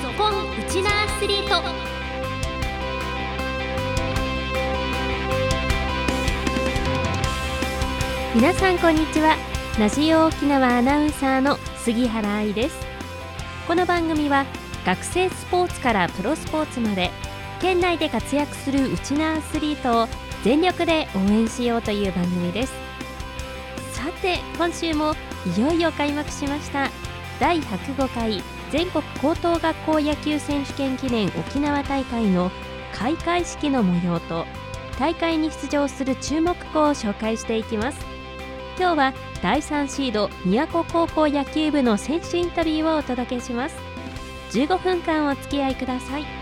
ぞっこんウチナアスリート。皆さんこんにちは。ラジオ沖縄アナウンサーの杉原愛です。この番組は学生スポーツからプロスポーツまで県内で活躍するウチナアスリートを全力で応援しようという番組です。さて今週もいよいよ開幕しました。第105回全国高等学校野球選手権記念沖縄大会の開会式の模様と大会に出場する注目校を紹介していきます。今日は第3シード宮古高校野球部の選手インタビューをお届けします。15分間お付き合いください。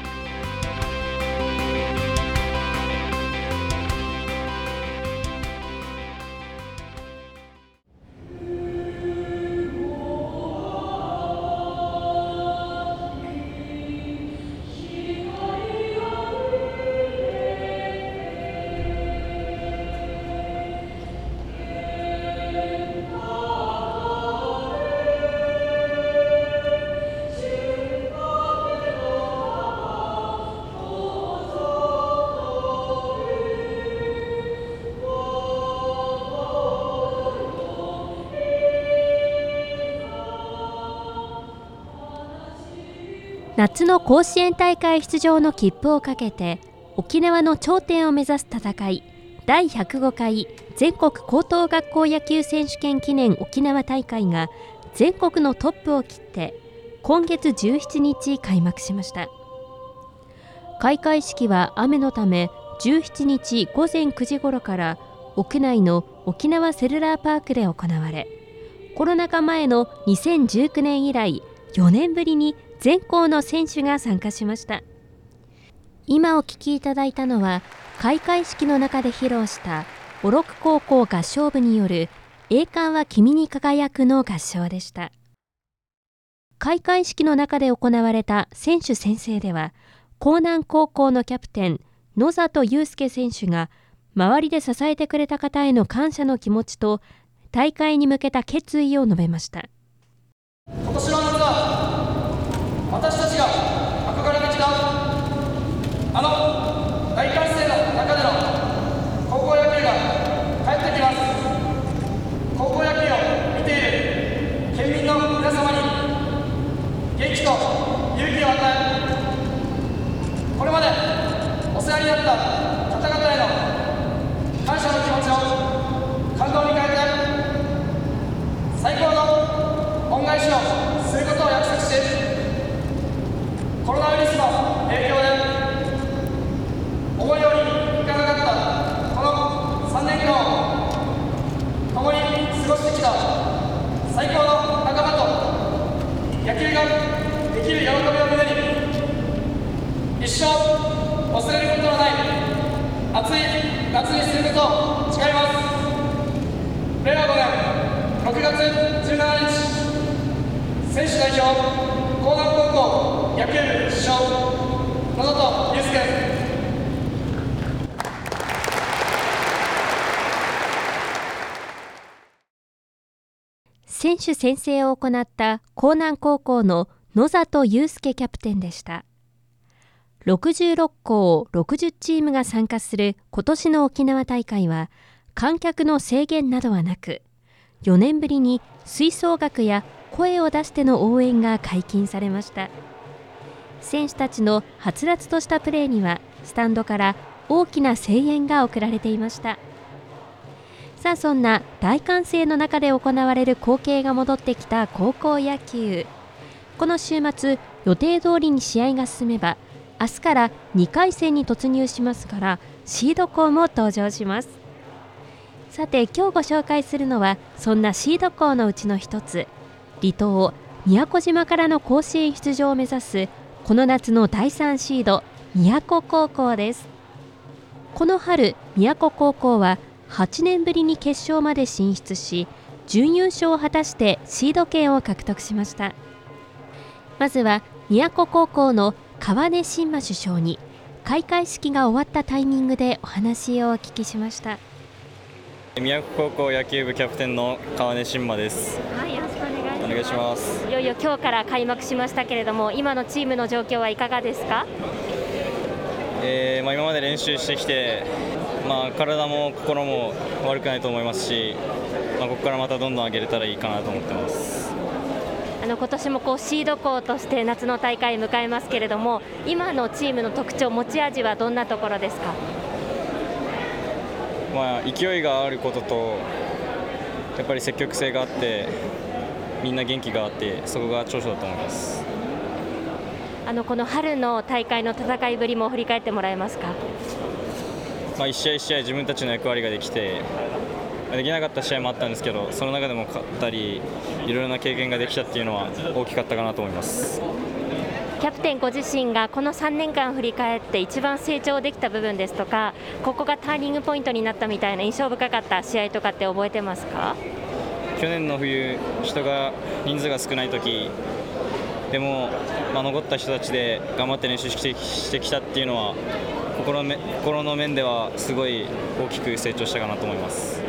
夏の甲子園大会出場の切符をかけて沖縄の頂点を目指す戦い第105回全国高等学校野球選手権記念沖縄大会が全国のトップを切って今月17日開幕しました。開会式は雨のため17日午前9時ごろから屋内の沖縄セルラーパークで行われコロナ禍前の2019年以来4年ぶりに全校の選手が参加しました。今お聴きいただいたのは開会式の中で披露した五六高校合唱部による栄冠は君に輝くの合唱でした。開会式の中で行われた選手宣誓では江南高校のキャプテン野里祐介選手が周りで支えてくれた方への感謝の気持ちと大会に向けた決意を述べました。今年の私たちが憧れてきたあの大歓声の中での高校野球が帰ってきます高校野球を見ている県民の皆様に元気と勇気を与えこれまでお世話になった方々への感謝の気持ちを感動に変えて最高の恩返しをすることを約束しコロナウイルスの影響で思うようにいかなかったこの3年間を共に過ごしてきた最高の仲間と野球ができる喜びを胸に一生忘れることのない熱い夏にすること誓います令和5年6月17日選手代表江南高校野球部主将野里祐介選手宣誓を行った江南高校の野里祐介キャプテンでした。66校60チームが参加する今年の沖縄大会は観客の制限などはなく4年ぶりに吹奏楽や声を出しての応援が解禁されました。選手たちのはつらつとしたプレーにはスタンドから大きな声援が送られていましたさあそんな大歓声の中で行われる光景が戻ってきた高校野球この週末予定通りに試合が進めば明日から2回戦に突入しますからシード校も登場します。さて今日ご紹介するのはそんなシード校のうちの一つ離島宮古島からの甲子園出場を目指すこの夏の第3シード宮古高校です。この春宮古高校は8年ぶりに決勝まで進出し準優勝を果たしてシード権を獲得しました。まずは宮古高校の川根新馬首相に開会式が終わったタイミングでお話をお聞きしました宮古高校野球部キャプテンの川根新馬です。はい、よろしくお願いします。お願いしますいよいよ今日から開幕しましたけれども今のチームの状況はいかがですか、えーまあ、今まで練習してきて、まあ、体も心も悪くないと思いますし、まあ、ここからまたどんどん上げれたらいいかなと思ってますあの今年もこうシード校として夏の大会迎えますけれども今のチームの特徴持ち味はどんなところですか、まあ、勢いがあることとやっぱり積極性があってみんな元気があってそこが長所だと思います。あのこの春の大会の戦いぶりも振り返ってもらえますか、まあ、一試合一試合自分たちの役割ができてできなかった試合もあったんですけどその中でも勝ったりいろいろな経験ができたっていうのは大きかったかなと思います。キャプテンご自身がこの3年間振り返って一番成長できた部分ですとかここがターニングポイントになったみたいな印象深かった試合とかって覚えてますか？去年の冬人が人数が少ない時でも、まあ、残った人たちで頑張って練習してきたっていうのは心の面ではすごい大きく成長したかなと思います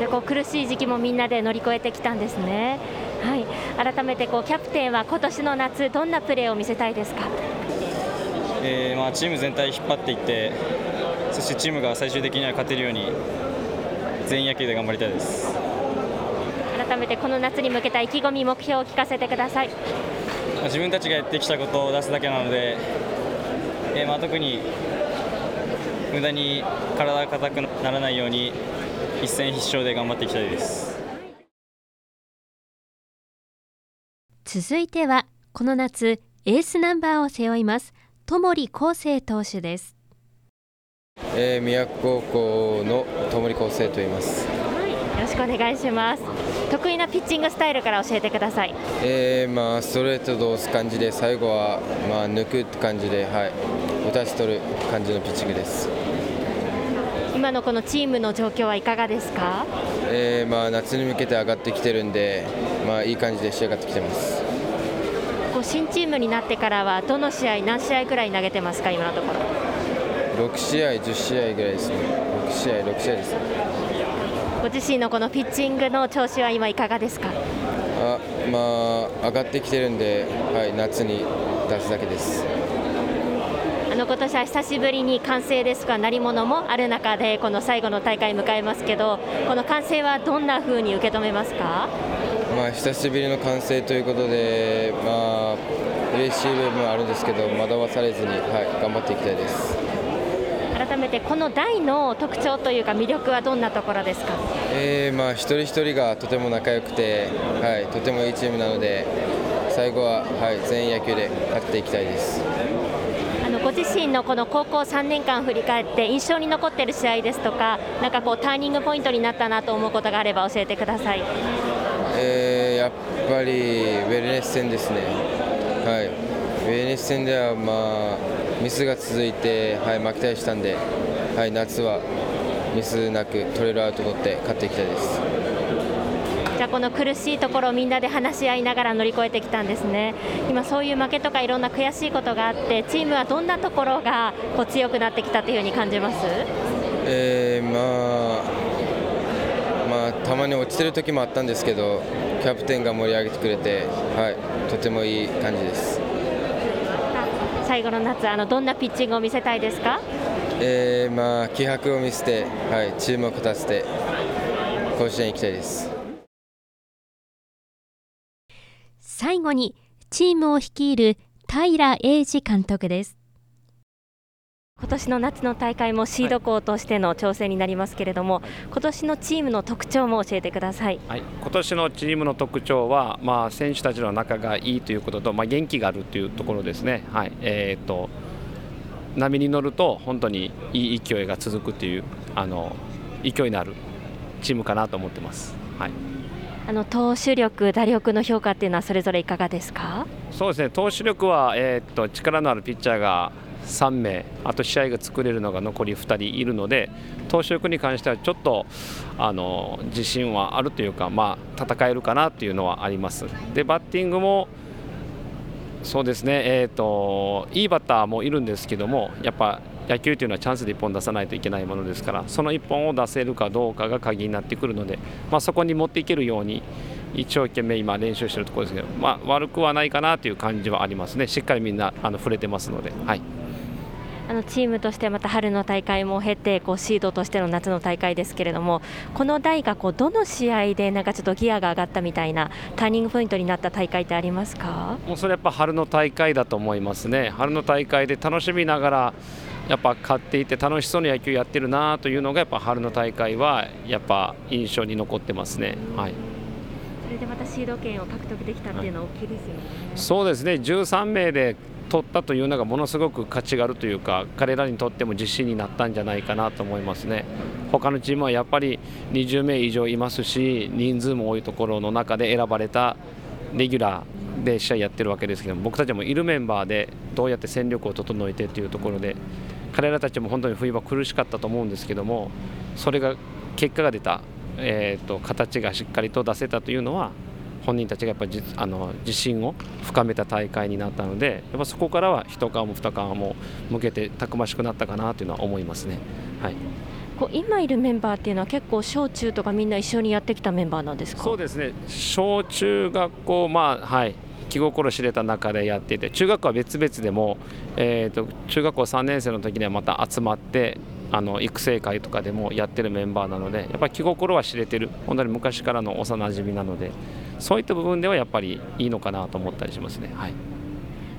じゃあこう苦しい時期もみんなで乗り越えてきたんですね。はい、改めてこうキャプテンは今年の夏どんなプレーを見せたいですか？えー、まあチーム全体引っ張っていってそしてチームが最終的には勝てるように全員野球で頑張りたいです改めてこの夏に向けた意気込み目標を聞かせてください、まあ、自分たちがやってきたことを出すだけなので、えー、まあ特に無駄に体が硬くならないように一戦必勝で頑張っていきたいです。続いてはこの夏エースナンバーを背負います友利康生投手です。えー、宮古高校の友利康生と言います、はい、よろしくお願いします。得意なピッチングスタイルから教えてください。えー、まあストレートと押す感じで最後はまあ抜くって感じではい打たし取る感じのピッチングです今のこのチームの状況はいかがですか、えー、まあ夏に向けて上がってきてるんで、まあ、いい感じで仕上がってきてます。こう新チームになってからはどの試合、何試合ぐらい投げてますか、今のところ。6試合、10試合ぐらいですね、6試合、6試合ですね。ご自身のこのピッチングの調子は今、いかがですか？あ、まあ、上がってきてるんで、はい、夏に出すだけです。あの今年は久しぶりに歓声ですか、鳴り物もある中で、この最後の大会迎えますけど、この歓声はどんなふうに受け止めますか、まあ、久しぶりの歓声ということで、まあ嬉しい部分はあるんですけど、惑わされずに、はい、頑張っていきたいです。改めて、この台の特徴というか、魅力はどんなところですか、えーまあ、一人一人がとても仲良くて、はい、とてもいいチームなので、最後は、はい、全員野球で勝っていきたいです。ご自身のこの高校3年間振り返って印象に残っている試合ですとかなんかこうターニングポイントになったなと思うことがあれば教えてください、えー、やっぱりウェルネス戦ですね、はい、ウェルネス戦では、まあ、ミスが続いて、はい、負けたりしたんで、はい、夏はミスなく取れるアウト取って勝っていきたいです。この苦しいところをみんなで話し合いながら乗り越えてきたんですね。今そういう負けとかいろんな悔しいことがあってチームはどんなところがこう強くなってきたというふうに感じます？えー、まあまあたまに落ちてる時もあったんですけどキャプテンが盛り上げてくれてはいとてもいい感じです。最後の夏あのどんなピッチングを見せたいですか？えー、まあ気迫を見せて、はい、チームを勝たせて甲子園行きたいです最後にチームを率いる平英二監督です。今年の夏の大会もシード校としての調整になりますけれども、はい、今年のチームの特徴も教えてください、はい、今年のチームの特徴は、まあ、選手たちの仲がいいということと、まあ、元気があるというところですね、はい。えーと、波に乗ると本当にいい勢いが続くというあの勢いのあるチームかなと思ってます。はいあの投手力、打力の評価っていうのはそれぞれいかがですか？そうですね。投手力は、えー、っと力のあるピッチャーが3名、あと試合が作れるのが残り2人いるので、投手力に関してはちょっとあの自信はあるというか、まあ、戦えるかなというのはあります。でバッティングもそうですね、えーと、いいバッターもいるんですけども、やっぱ野球というのはチャンスで1本出さないといけないものですからその1本を出せるかどうかが鍵になってくるので、まあ、そこに持っていけるように一生懸命今練習してるところですけど、まあ、悪くはないかなという感じはありますね。しっかりみんなあの触れてますので。はい。あのチームとしてまた春の大会も経てこうシードとしての夏の大会ですけれどもこの代がこうどの試合でなんかちょっとギアが上がったみたいなターニングポイントになった大会ってありますか？もうそれやっぱ春の大会だと思いますね。春の大会で楽しみながらやっぱ勝っていて楽しそうに野球やってるなというのがやっぱ春の大会はやっぱ印象に残ってますね。はいそれでまたシード権を獲得できたっていうのは大きいですよね。そうですね13名で取ったというのがものすごく価値があるというか彼らにとっても自信になったんじゃないかなと思いますね他のチームはやっぱり20名以上いますし人数も多いところの中で選ばれたレギュラーで試合やってるわけですけども僕たちもいるメンバーでどうやって戦力を整えてというところで彼らたちも本当に冬場苦しかったと思うんですけどもそれが結果が出た、えーと形がしっかりと出せたというのは本人たちがやっぱりあの自信を深めた大会になったのでやっぱそこからは一皮も二皮も向けてたくましくなったかなというのは思いますね。はい。こう今いるメンバーっていうのは結構小中とかみんな一緒にやってきたメンバーなんですか？そうですね。小中学校まあはい気心知れた中でやっていて中学校は別々でも、えーと、中学校3年生の時にはまた集まってあの育成会とかでもやってるメンバーなのでやっぱり気心は知れてる。本当に昔からの幼なじみなのでそういった部分ではやっぱりいいのかなと思ったりしますね。はい。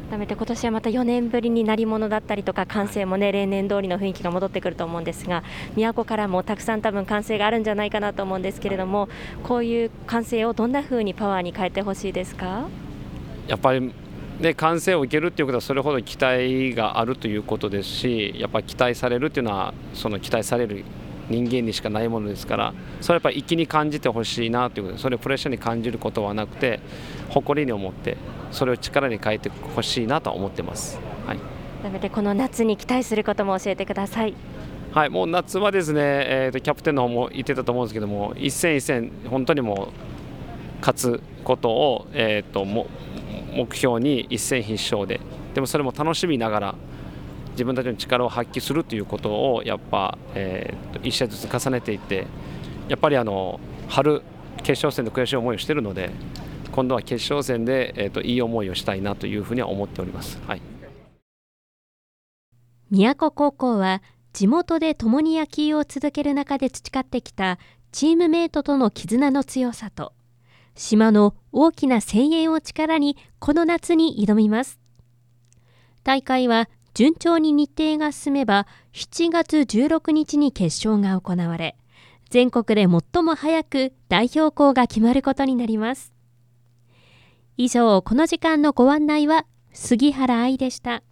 改めて今年はまた4年ぶりに鳴り物だったりとか歓声もね例年通りの雰囲気が戻ってくると思うんですが都からもたくさん多分歓声があるんじゃないかなと思うんですけれどもこういう歓声をどんな風にパワーに変えてほしいですか？やっぱりね、歓声を受けるっていうことはそれほど期待があるということですしやっぱり期待されるっていうのはその期待される人間にしかないものですからそれはやっぱり粋に感じてほしいなということでそれをプレッシャーに感じることはなくて誇りに思ってそれを力に変えてほしいなと思ってます。はい、改めてこの夏に期待することも教えてください。はい、もう夏はですね、えーと、キャプテンの方も言ってたと思うんですけども一戦一戦本当にもう勝つことを、えーとも目標に一戦必勝ででもそれも楽しみながら自分たちの力を発揮するということをやっぱ、えー、1試合ずつ重ねていってやっぱりあの春決勝戦で悔しい思いをしているので今度は決勝戦で、えーと、いい思いをしたいなというふうには思っております。はい、宮古高校は地元で共に野球を続ける中で培ってきたチームメートとの絆の強さと島の大きな声援を力にこの夏に挑みます。大会は順調に日程が進めば7月16日に決勝が行われ、全国で最も早く代表校が決まることになります。以上、この時間のご案内は杉原愛でした。